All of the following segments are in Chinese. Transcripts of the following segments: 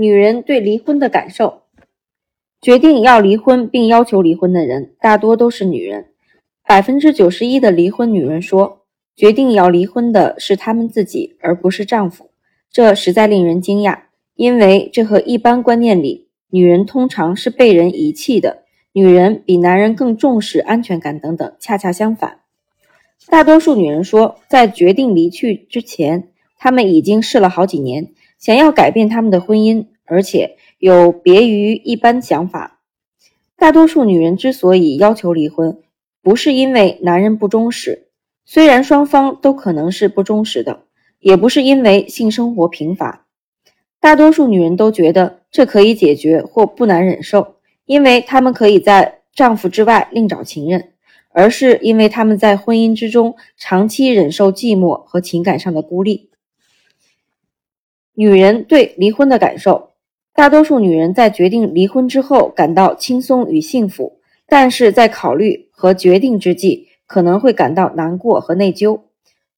女人对离婚的感受。决定要离婚并要求离婚的人，大多都是女人。百分之九十一的离婚女人说，决定要离婚的是她们自己，而不是丈夫。这实在令人惊讶，因为这和一般观念里女人通常是被人遗弃的，女人比男人更重视安全感等等，恰恰相反。大多数女人说，在决定离去之前，她们已经试了好几年，想要改变他们的婚姻，而且。有别于一般想法，大多数女人之所以要求离婚，不是因为男人不忠实，虽然双方都可能是不忠实的，也不是因为性生活贫乏。大多数女人都觉得这可以解决或不难忍受，因为她们可以在丈夫之外另找情人，而是因为她们在婚姻之中长期忍受寂寞和情感上的孤立。女人对离婚的感受。大多数女人在决定离婚之后感到轻松与幸福，但是在考虑和决定之际，可能会感到难过和内疚。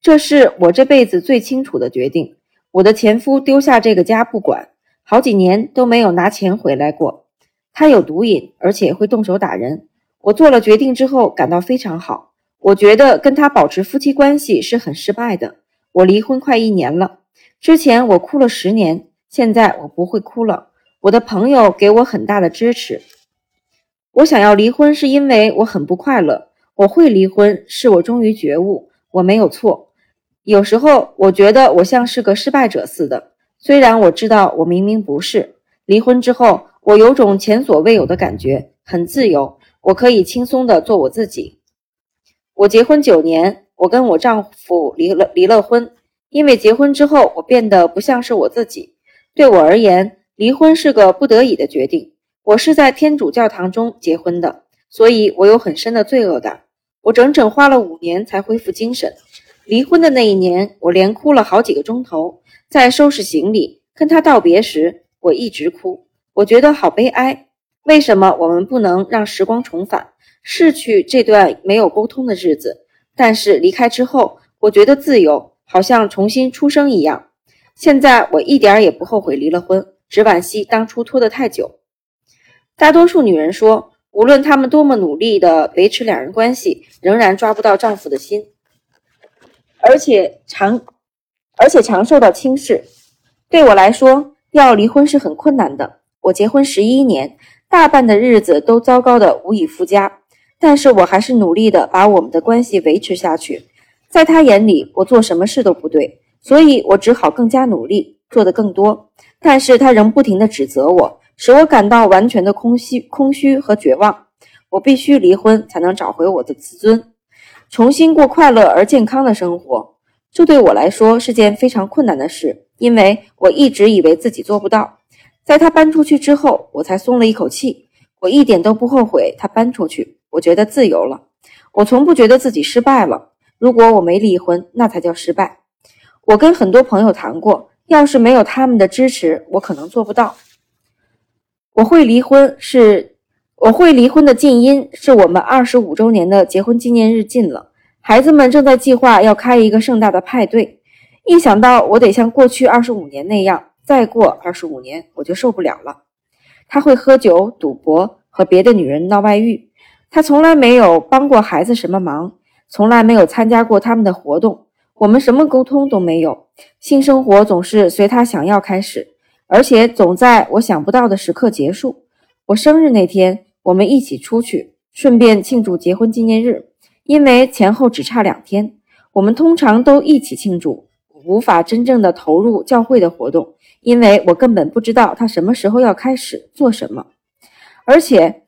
这是我这辈子最清楚的决定。我的前夫丢下这个家不管，好几年都没有拿钱回来过。他有毒瘾，而且会动手打人。我做了决定之后感到非常好。我觉得跟他保持夫妻关系是很失败的。我离婚快一年了，之前我哭了十年，现在我不会哭了。我的朋友给我很大的支持。我想要离婚，是因为我很不快乐。我会离婚，是我终于觉悟，我没有错。有时候我觉得我像是个失败者似的，虽然我知道我明明不是。离婚之后，我有种前所未有的感觉，很自由，我可以轻松的做我自己。我结婚九年，我跟我丈夫离了离了婚，因为结婚之后，我变得不像是我自己。对我而言。离婚是个不得已的决定。我是在天主教堂中结婚的，所以我有很深的罪恶感。我整整花了五年才恢复精神。离婚的那一年，我连哭了好几个钟头。在收拾行李跟他道别时，我一直哭。我觉得好悲哀。为什么我们不能让时光重返，逝去这段没有沟通的日子？但是离开之后，我觉得自由，好像重新出生一样。现在我一点也不后悔离了婚。只惋惜当初拖得太久。大多数女人说，无论她们多么努力地维持两人关系，仍然抓不到丈夫的心，而且常而且常受到轻视。对我来说，要离婚是很困难的。我结婚十一年，大半的日子都糟糕的无以复加，但是我还是努力的把我们的关系维持下去。在他眼里，我做什么事都不对，所以我只好更加努力，做得更多。但是他仍不停地指责我，使我感到完全的空虚、空虚和绝望。我必须离婚才能找回我的自尊，重新过快乐而健康的生活。这对我来说是件非常困难的事，因为我一直以为自己做不到。在他搬出去之后，我才松了一口气。我一点都不后悔他搬出去，我觉得自由了。我从不觉得自己失败了。如果我没离婚，那才叫失败。我跟很多朋友谈过。要是没有他们的支持，我可能做不到。我会离婚是，我会离婚的近因是我们二十五周年的结婚纪念日近了，孩子们正在计划要开一个盛大的派对。一想到我得像过去二十五年那样，再过二十五年，我就受不了了。他会喝酒、赌博和别的女人闹外遇。他从来没有帮过孩子什么忙，从来没有参加过他们的活动。我们什么沟通都没有，性生活总是随他想要开始，而且总在我想不到的时刻结束。我生日那天，我们一起出去，顺便庆祝结婚纪念日，因为前后只差两天。我们通常都一起庆祝，无法真正的投入教会的活动，因为我根本不知道他什么时候要开始做什么，而且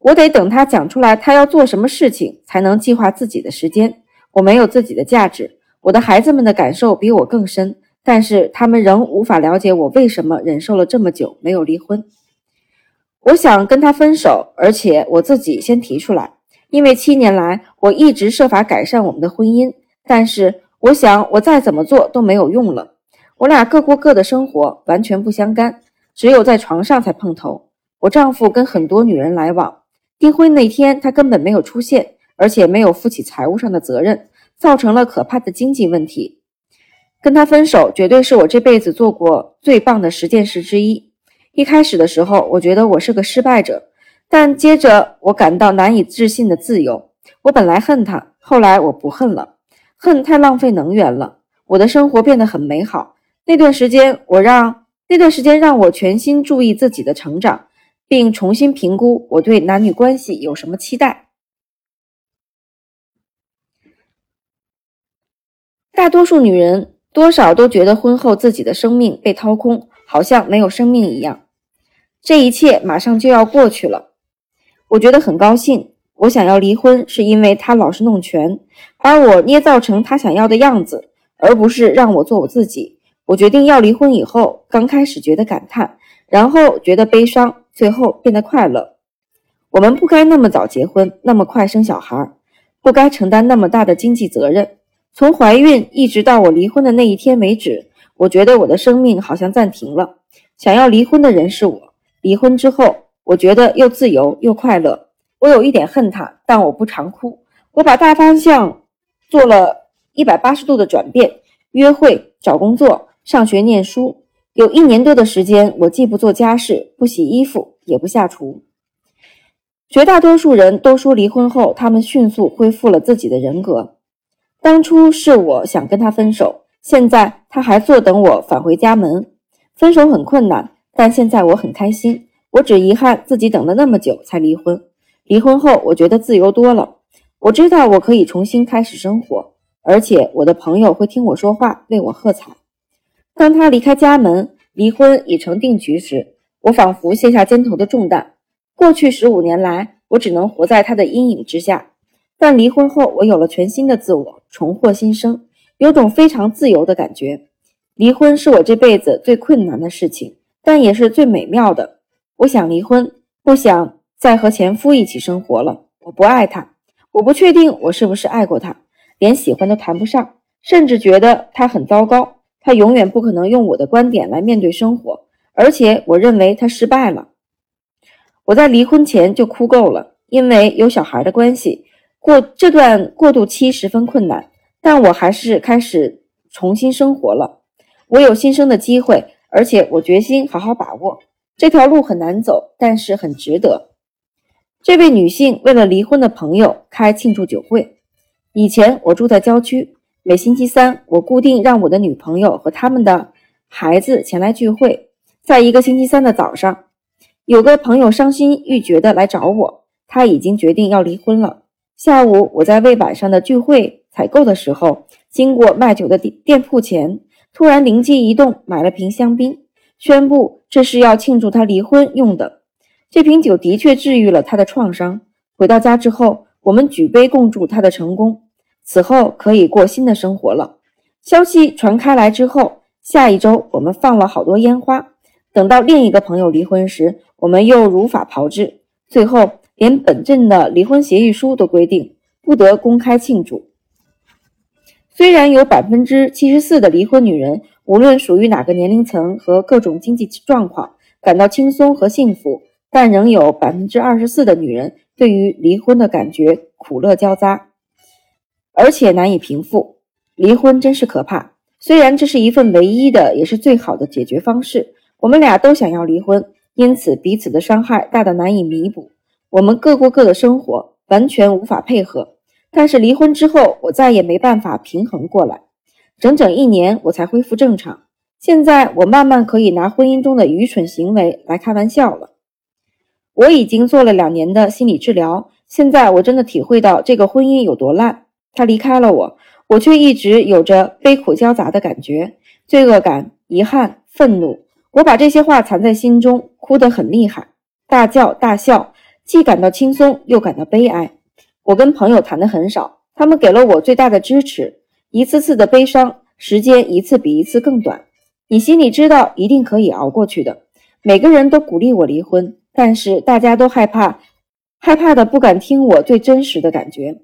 我得等他讲出来他要做什么事情，才能计划自己的时间。我没有自己的价值。我的孩子们的感受比我更深，但是他们仍无法了解我为什么忍受了这么久没有离婚。我想跟他分手，而且我自己先提出来，因为七年来我一直设法改善我们的婚姻，但是我想我再怎么做都没有用了。我俩各过各的生活，完全不相干，只有在床上才碰头。我丈夫跟很多女人来往，订婚那天他根本没有出现，而且没有负起财务上的责任。造成了可怕的经济问题。跟他分手绝对是我这辈子做过最棒的十件事之一，一开始的时候，我觉得我是个失败者，但接着我感到难以置信的自由。我本来恨他，后来我不恨了。恨太浪费能源了，我的生活变得很美好。那段时间，我让那段时间让我全心注意自己的成长，并重新评估我对男女关系有什么期待。大多数女人多少都觉得婚后自己的生命被掏空，好像没有生命一样。这一切马上就要过去了，我觉得很高兴。我想要离婚，是因为他老是弄权，把我捏造成他想要的样子，而不是让我做我自己。我决定要离婚以后，刚开始觉得感叹，然后觉得悲伤，最后变得快乐。我们不该那么早结婚，那么快生小孩，不该承担那么大的经济责任。从怀孕一直到我离婚的那一天为止，我觉得我的生命好像暂停了。想要离婚的人是我。离婚之后，我觉得又自由又快乐。我有一点恨他，但我不常哭。我把大方向做了一百八十度的转变：约会、找工作、上学、念书。有一年多的时间，我既不做家事，不洗衣服，也不下厨。绝大多数人都说离婚后，他们迅速恢复了自己的人格。当初是我想跟他分手，现在他还坐等我返回家门。分手很困难，但现在我很开心。我只遗憾自己等了那么久才离婚。离婚后，我觉得自由多了。我知道我可以重新开始生活，而且我的朋友会听我说话，为我喝彩。当他离开家门，离婚已成定局时，我仿佛卸下肩头的重担。过去十五年来，我只能活在他的阴影之下。但离婚后，我有了全新的自我，重获新生，有种非常自由的感觉。离婚是我这辈子最困难的事情，但也是最美妙的。我想离婚，不想。再和前夫一起生活了，我不爱他，我不确定我是不是爱过他，连喜欢都谈不上，甚至觉得他很糟糕。他永远不可能用我的观点来面对生活，而且我认为他失败了。我在离婚前就哭够了，因为有小孩的关系，过这段过渡期十分困难。但我还是开始重新生活了，我有新生的机会，而且我决心好好把握这条路，很难走，但是很值得。这位女性为了离婚的朋友开庆祝酒会。以前我住在郊区，每星期三我固定让我的女朋友和他们的孩子前来聚会。在一个星期三的早上，有个朋友伤心欲绝地来找我，他已经决定要离婚了。下午我在为晚上的聚会采购的时候，经过卖酒的店店铺前，突然灵机一动，买了瓶香槟，宣布这是要庆祝他离婚用的。这瓶酒的确治愈了他的创伤。回到家之后，我们举杯共祝他的成功。此后可以过新的生活了。消息传开来之后，下一周我们放了好多烟花。等到另一个朋友离婚时，我们又如法炮制。最后，连本镇的离婚协议书都规定不得公开庆祝。虽然有百分之七十四的离婚女人，无论属于哪个年龄层和各种经济状况，感到轻松和幸福。但仍有百分之二十四的女人对于离婚的感觉苦乐交杂，而且难以平复。离婚真是可怕。虽然这是一份唯一的，也是最好的解决方式。我们俩都想要离婚，因此彼此的伤害大到难以弥补。我们各过各的生活，完全无法配合。但是离婚之后，我再也没办法平衡过来。整整一年，我才恢复正常。现在我慢慢可以拿婚姻中的愚蠢行为来开玩笑了。我已经做了两年的心理治疗，现在我真的体会到这个婚姻有多烂。他离开了我，我却一直有着悲苦交杂的感觉，罪恶感、遗憾、愤怒。我把这些话藏在心中，哭得很厉害，大叫大笑，既感到轻松，又感到悲哀。我跟朋友谈的很少，他们给了我最大的支持。一次次的悲伤，时间一次比一次更短。你心里知道，一定可以熬过去的。每个人都鼓励我离婚。但是大家都害怕，害怕的不敢听我最真实的感觉。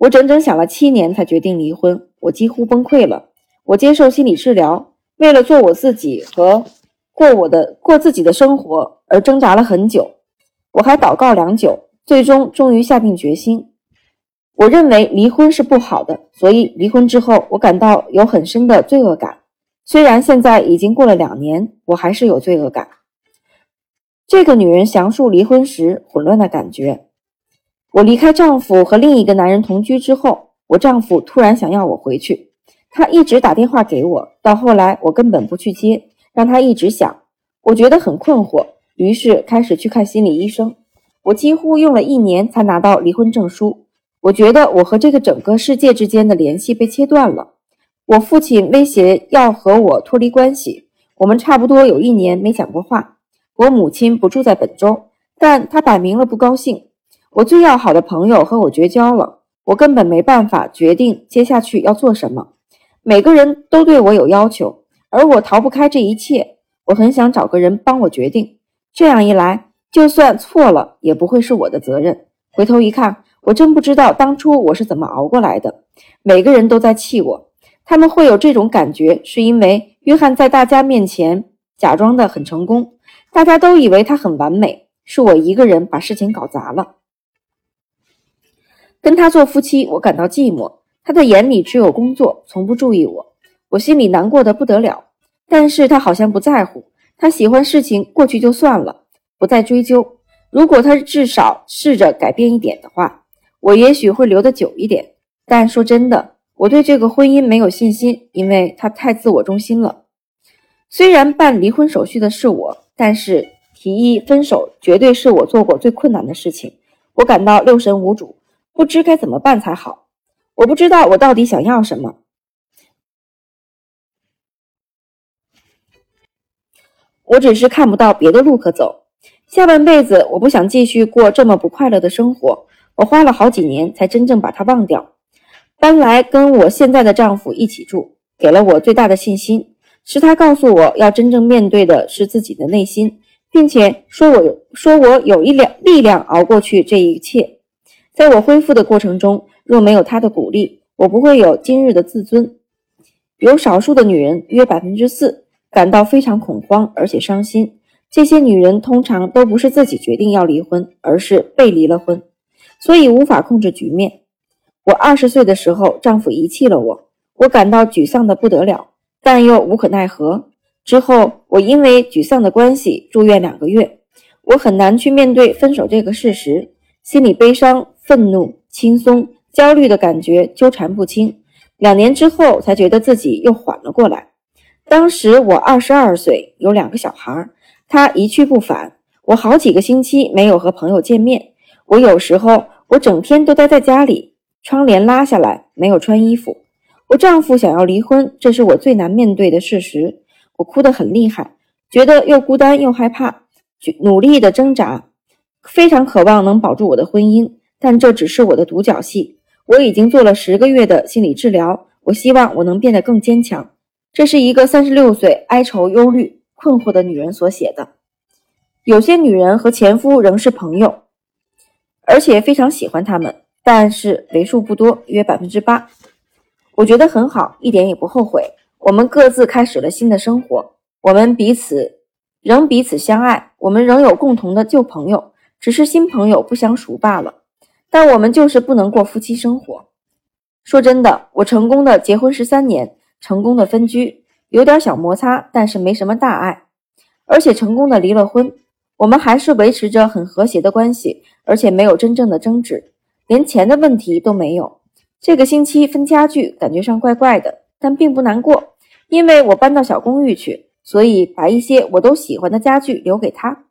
我整整想了七年才决定离婚，我几乎崩溃了。我接受心理治疗，为了做我自己和过我的过自己的生活而挣扎了很久。我还祷告良久，最终终于下定决心。我认为离婚是不好的，所以离婚之后我感到有很深的罪恶感。虽然现在已经过了两年，我还是有罪恶感。这个女人详述离婚时混乱的感觉。我离开丈夫和另一个男人同居之后，我丈夫突然想要我回去，他一直打电话给我，到后来我根本不去接，让他一直想。我觉得很困惑，于是开始去看心理医生。我几乎用了一年才拿到离婚证书。我觉得我和这个整个世界之间的联系被切断了。我父亲威胁要和我脱离关系，我们差不多有一年没讲过话。我母亲不住在本州，但她摆明了不高兴。我最要好的朋友和我绝交了，我根本没办法决定接下去要做什么。每个人都对我有要求，而我逃不开这一切。我很想找个人帮我决定，这样一来，就算错了也不会是我的责任。回头一看，我真不知道当初我是怎么熬过来的。每个人都在气我，他们会有这种感觉，是因为约翰在大家面前假装的很成功。大家都以为他很完美，是我一个人把事情搞砸了。跟他做夫妻，我感到寂寞。他的眼里只有工作，从不注意我，我心里难过的不得了。但是他好像不在乎，他喜欢事情过去就算了，不再追究。如果他至少试着改变一点的话，我也许会留得久一点。但说真的，我对这个婚姻没有信心，因为他太自我中心了。虽然办离婚手续的是我。但是提议分手绝对是我做过最困难的事情，我感到六神无主，不知该怎么办才好。我不知道我到底想要什么，我只是看不到别的路可走。下半辈子我不想继续过这么不快乐的生活。我花了好几年才真正把它忘掉。搬来跟我现在的丈夫一起住，给了我最大的信心。是他告诉我要真正面对的是自己的内心，并且说我有说我有一两力量熬过去这一切。在我恢复的过程中，若没有他的鼓励，我不会有今日的自尊。有少数的女人，约百分之四，感到非常恐慌而且伤心。这些女人通常都不是自己决定要离婚，而是被离了婚，所以无法控制局面。我二十岁的时候，丈夫遗弃了我，我感到沮丧的不得了。但又无可奈何。之后，我因为沮丧的关系住院两个月，我很难去面对分手这个事实，心里悲伤、愤怒、轻松、焦虑的感觉纠缠不清。两年之后，才觉得自己又缓了过来。当时我二十二岁，有两个小孩，他一去不返，我好几个星期没有和朋友见面。我有时候，我整天都待在家里，窗帘拉下来，没有穿衣服。我丈夫想要离婚，这是我最难面对的事实。我哭得很厉害，觉得又孤单又害怕，努力的挣扎，非常渴望能保住我的婚姻。但这只是我的独角戏。我已经做了十个月的心理治疗，我希望我能变得更坚强。这是一个三十六岁、哀愁、忧虑、困惑的女人所写的。有些女人和前夫仍是朋友，而且非常喜欢他们，但是为数不多，约百分之八。我觉得很好，一点也不后悔。我们各自开始了新的生活，我们彼此仍彼此相爱，我们仍有共同的旧朋友，只是新朋友不相熟罢了。但我们就是不能过夫妻生活。说真的，我成功的结婚十三年，成功的分居，有点小摩擦，但是没什么大碍，而且成功的离了婚。我们还是维持着很和谐的关系，而且没有真正的争执，连钱的问题都没有。这个星期分家具，感觉上怪怪的，但并不难过，因为我搬到小公寓去，所以把一些我都喜欢的家具留给他。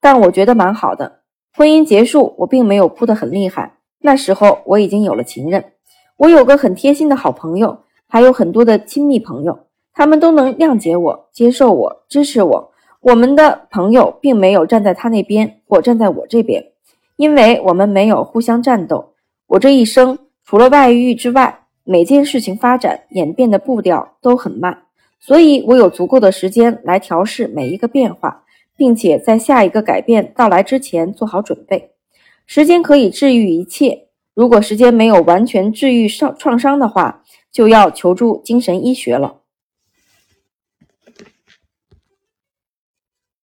但我觉得蛮好的。婚姻结束，我并没有哭得很厉害。那时候我已经有了情人，我有个很贴心的好朋友，还有很多的亲密朋友，他们都能谅解我、接受我、支持我。我们的朋友并没有站在他那边或站在我这边，因为我们没有互相战斗。我这一生。除了外遇之外，每件事情发展演变的步调都很慢，所以我有足够的时间来调试每一个变化，并且在下一个改变到来之前做好准备。时间可以治愈一切，如果时间没有完全治愈伤创伤的话，就要求助精神医学了。